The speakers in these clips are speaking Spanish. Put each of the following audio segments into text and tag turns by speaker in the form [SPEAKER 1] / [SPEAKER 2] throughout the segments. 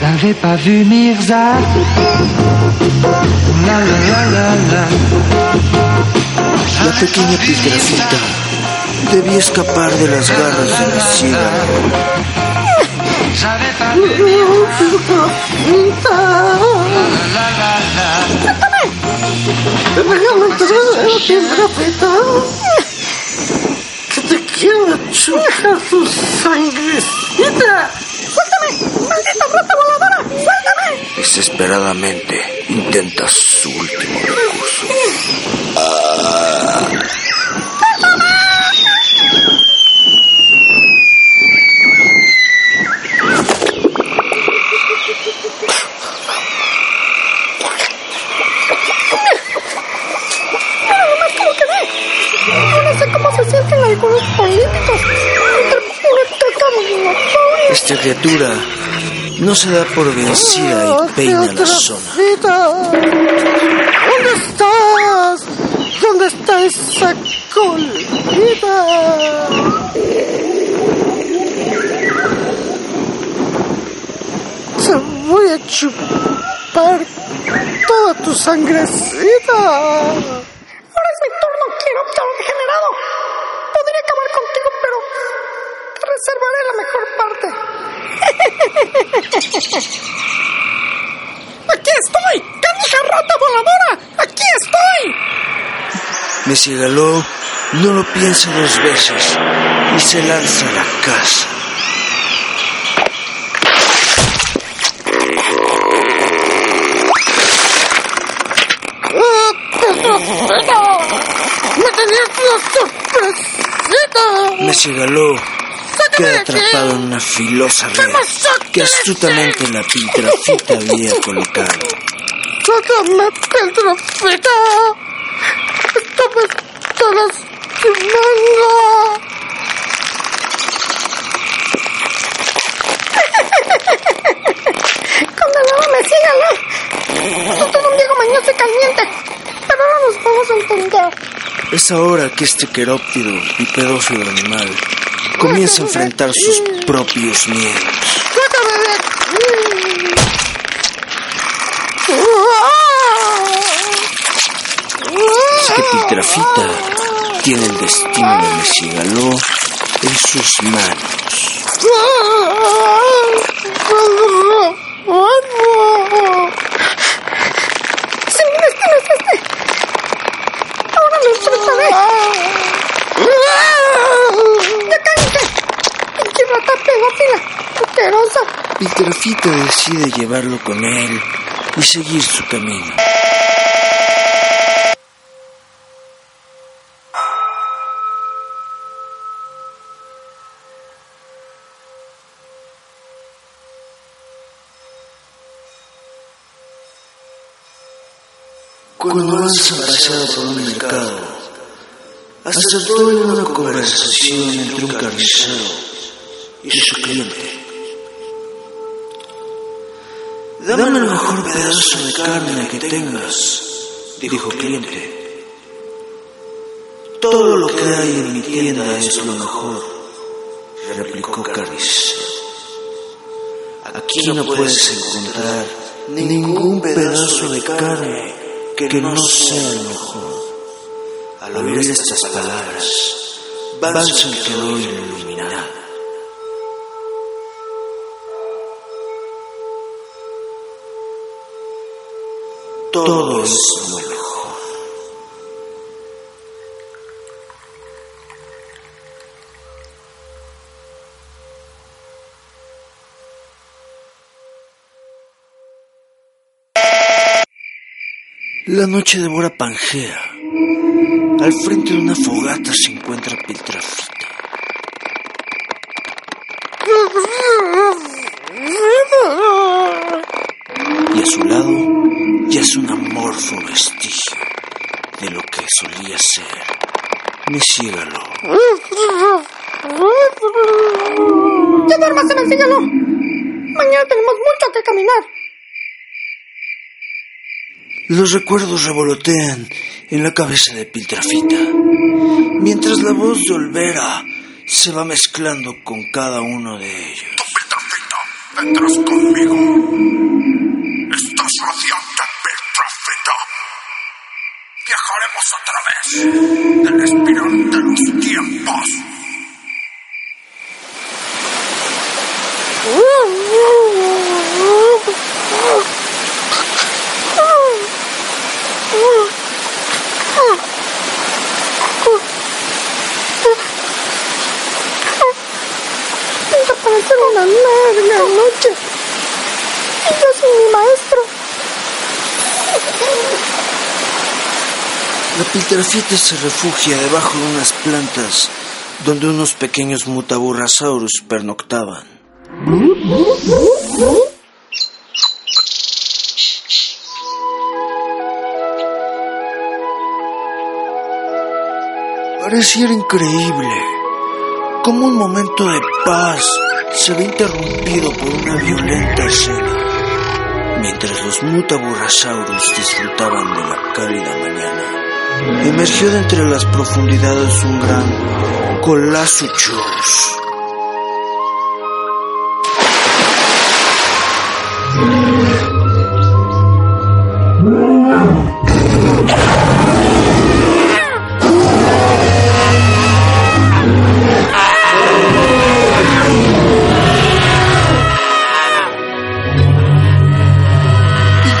[SPEAKER 1] T'avais pas vu Mirza. La la la la la.
[SPEAKER 2] La pequeña Pietrafita debía escapar de las garras de la ciega.
[SPEAKER 1] J'avais
[SPEAKER 3] Que te quiero chupar tu sangrecita.
[SPEAKER 2] Desesperadamente intenta su último recurso.
[SPEAKER 3] Migratoria.
[SPEAKER 2] Esta criatura no se da por vencida y peina la zona.
[SPEAKER 3] ¿Dónde estás? ¿Dónde está esa colita? Se voy a chupar toda tu sangrecita. Ahora es mi turno, quiero degenerado. Podría acabar contigo, pero te reservaré la mejor parte. ¡Aquí estoy! ¡Canija rata voladora! ¡Aquí estoy!
[SPEAKER 2] Messi Galó no lo piensa dos veces y se lanza a la casa.
[SPEAKER 3] ¡Me tenías la
[SPEAKER 2] queda atrapado en una filosa red que astutamente la Pietrafita había colocado.
[SPEAKER 3] ¡Sácame, Petrofita! ¡Esta me está lastimando! Condenado, me sígalo. Soy todo un viejo mañoso y caliente. Pero ahora nos vamos a entender.
[SPEAKER 2] Es ahora que este queróptido y pedófilo animal comienza a enfrentar sus propios miedos. Es que Pietrafita tiene el destino de Messi Galó en sus manos.
[SPEAKER 3] ¡Sí, mira, este no es este! ¡Ahora lo enfrentaré! ¡Ya cállate! ¡Pinche rata pedófila! ¡Asquerosa!
[SPEAKER 2] Pietrafita decide llevarlo con él y seguir su camino. Cuando avanza pasado por un mercado, acertó en una conversación entre un carnicero y su cliente. Dame el mejor pedazo de carne que tengas, dijo el cliente. Todo lo que hay en mi tienda es lo mejor, replicó Carnicero. Aquí no puedes encontrar ningún pedazo de carne que no sea el mejor. Al oír estas palabras, Banson quedó iluminado. todo es mejor. La noche devora Pangea. Al frente de una fogata se encuentra Piltrafite. Y a su lado ya es un amorfo vestigio de lo que solía ser. Mi ciégalo.
[SPEAKER 3] ¡Ya duermas en el cielo! Mañana tenemos mucho que caminar.
[SPEAKER 2] Los recuerdos revolotean en la cabeza de Piltrafita, mientras la voz de Olvera se va mezclando con cada uno de ellos.
[SPEAKER 4] Petrafita, vendrás conmigo. Viajaremos a través del espiral de los tiempos.
[SPEAKER 3] Pinta para ser una larga noche. Y yo sin mi maestro.
[SPEAKER 2] La Piltrafita se refugia debajo de unas plantas donde unos pequeños mutaburrasaurus pernoctaban. Pareciera increíble cómo un momento de paz se ve interrumpido por una violenta escena, mientras los mutaburrasaurus disfrutaban de la cálida mañana. Emergió de entre las profundidades un gran Colasuchus.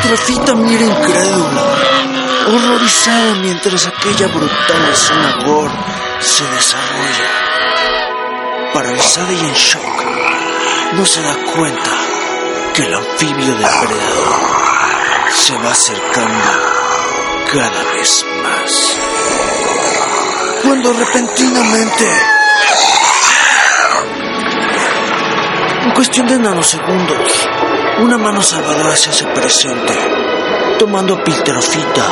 [SPEAKER 2] Trafita mira incrédula, horrorizada mientras aquella brutal escena se desarrolla. Paralizada y en shock, no se da cuenta que el anfibio depredador se va acercando cada vez más. Cuando repentinamente, en cuestión de nanosegundos, una mano salvadora se hace presente, tomando a Piltrafita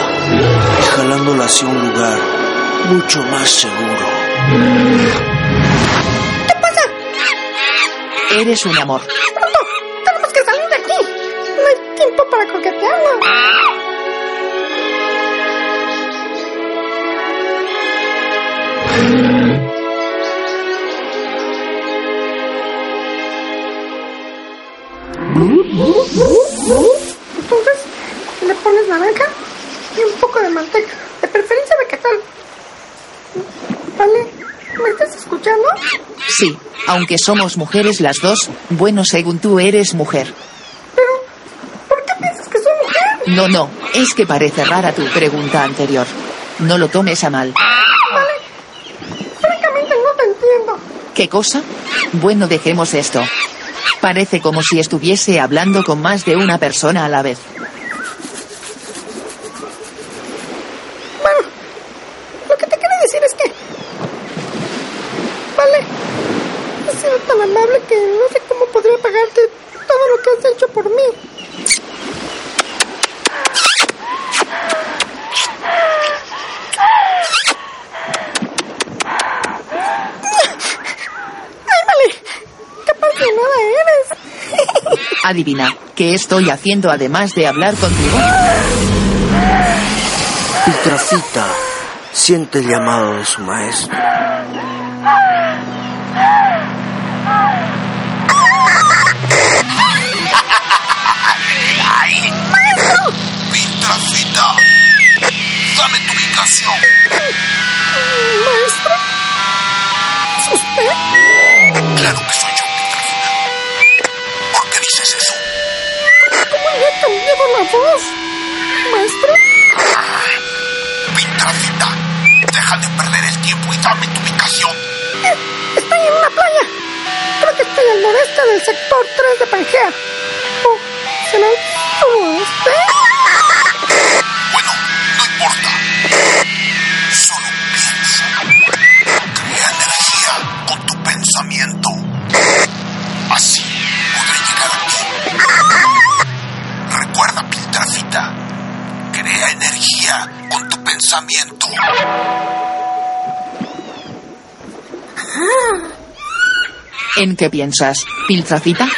[SPEAKER 2] y jalándola hacia un lugar mucho más seguro.
[SPEAKER 5] Eres un amor.
[SPEAKER 3] Pronto, tenemos que salir de aquí. No hay tiempo para coquetearnos. Entonces, y un poco de manteca, de preferencia vegetal. ¿Vale? ¿Me estás escuchando?
[SPEAKER 5] Sí, aunque somos mujeres las dos, bueno, según tú eres mujer.
[SPEAKER 3] Pero, ¿por qué piensas que soy mujer?
[SPEAKER 5] No, no, es que parece rara tu pregunta anterior. No lo tomes a mal.
[SPEAKER 3] Francamente no te entiendo.
[SPEAKER 5] ¿Qué cosa? Bueno, dejemos esto. Parece como si estuviese hablando con más de una persona a la vez.
[SPEAKER 3] Bueno, lo que te quiero decir es que... Vale, has sido tan amable que no sé cómo podría pagarte todo lo que has hecho por mí.
[SPEAKER 5] Adivina, ¿qué estoy haciendo además de hablar contigo?
[SPEAKER 2] Piltrafita siente el llamado de su maestro.
[SPEAKER 4] Piltrafita, dame tu ubicación.
[SPEAKER 3] Maestro, ¿es usted?
[SPEAKER 4] Claro que soy yo, Piltrafita. ¿Por qué dices eso?
[SPEAKER 3] ¿Cómo le ha cambiado la voz? Maestro,
[SPEAKER 4] Piltrafita, deja de perder el tiempo y dame tu ubicación.
[SPEAKER 3] estoy en una playa. Creo que estoy al noreste del sector 3 de Pangea. ¿O será ¿Tú estás?
[SPEAKER 4] Bueno, no importa. Solo piensa. Crea energía con tu pensamiento. Así podré llegar
[SPEAKER 5] a ti. Recuerda, Piltrafita.
[SPEAKER 3] Crea energía con tu pensamiento. ¿En qué piensas, Piltrafita?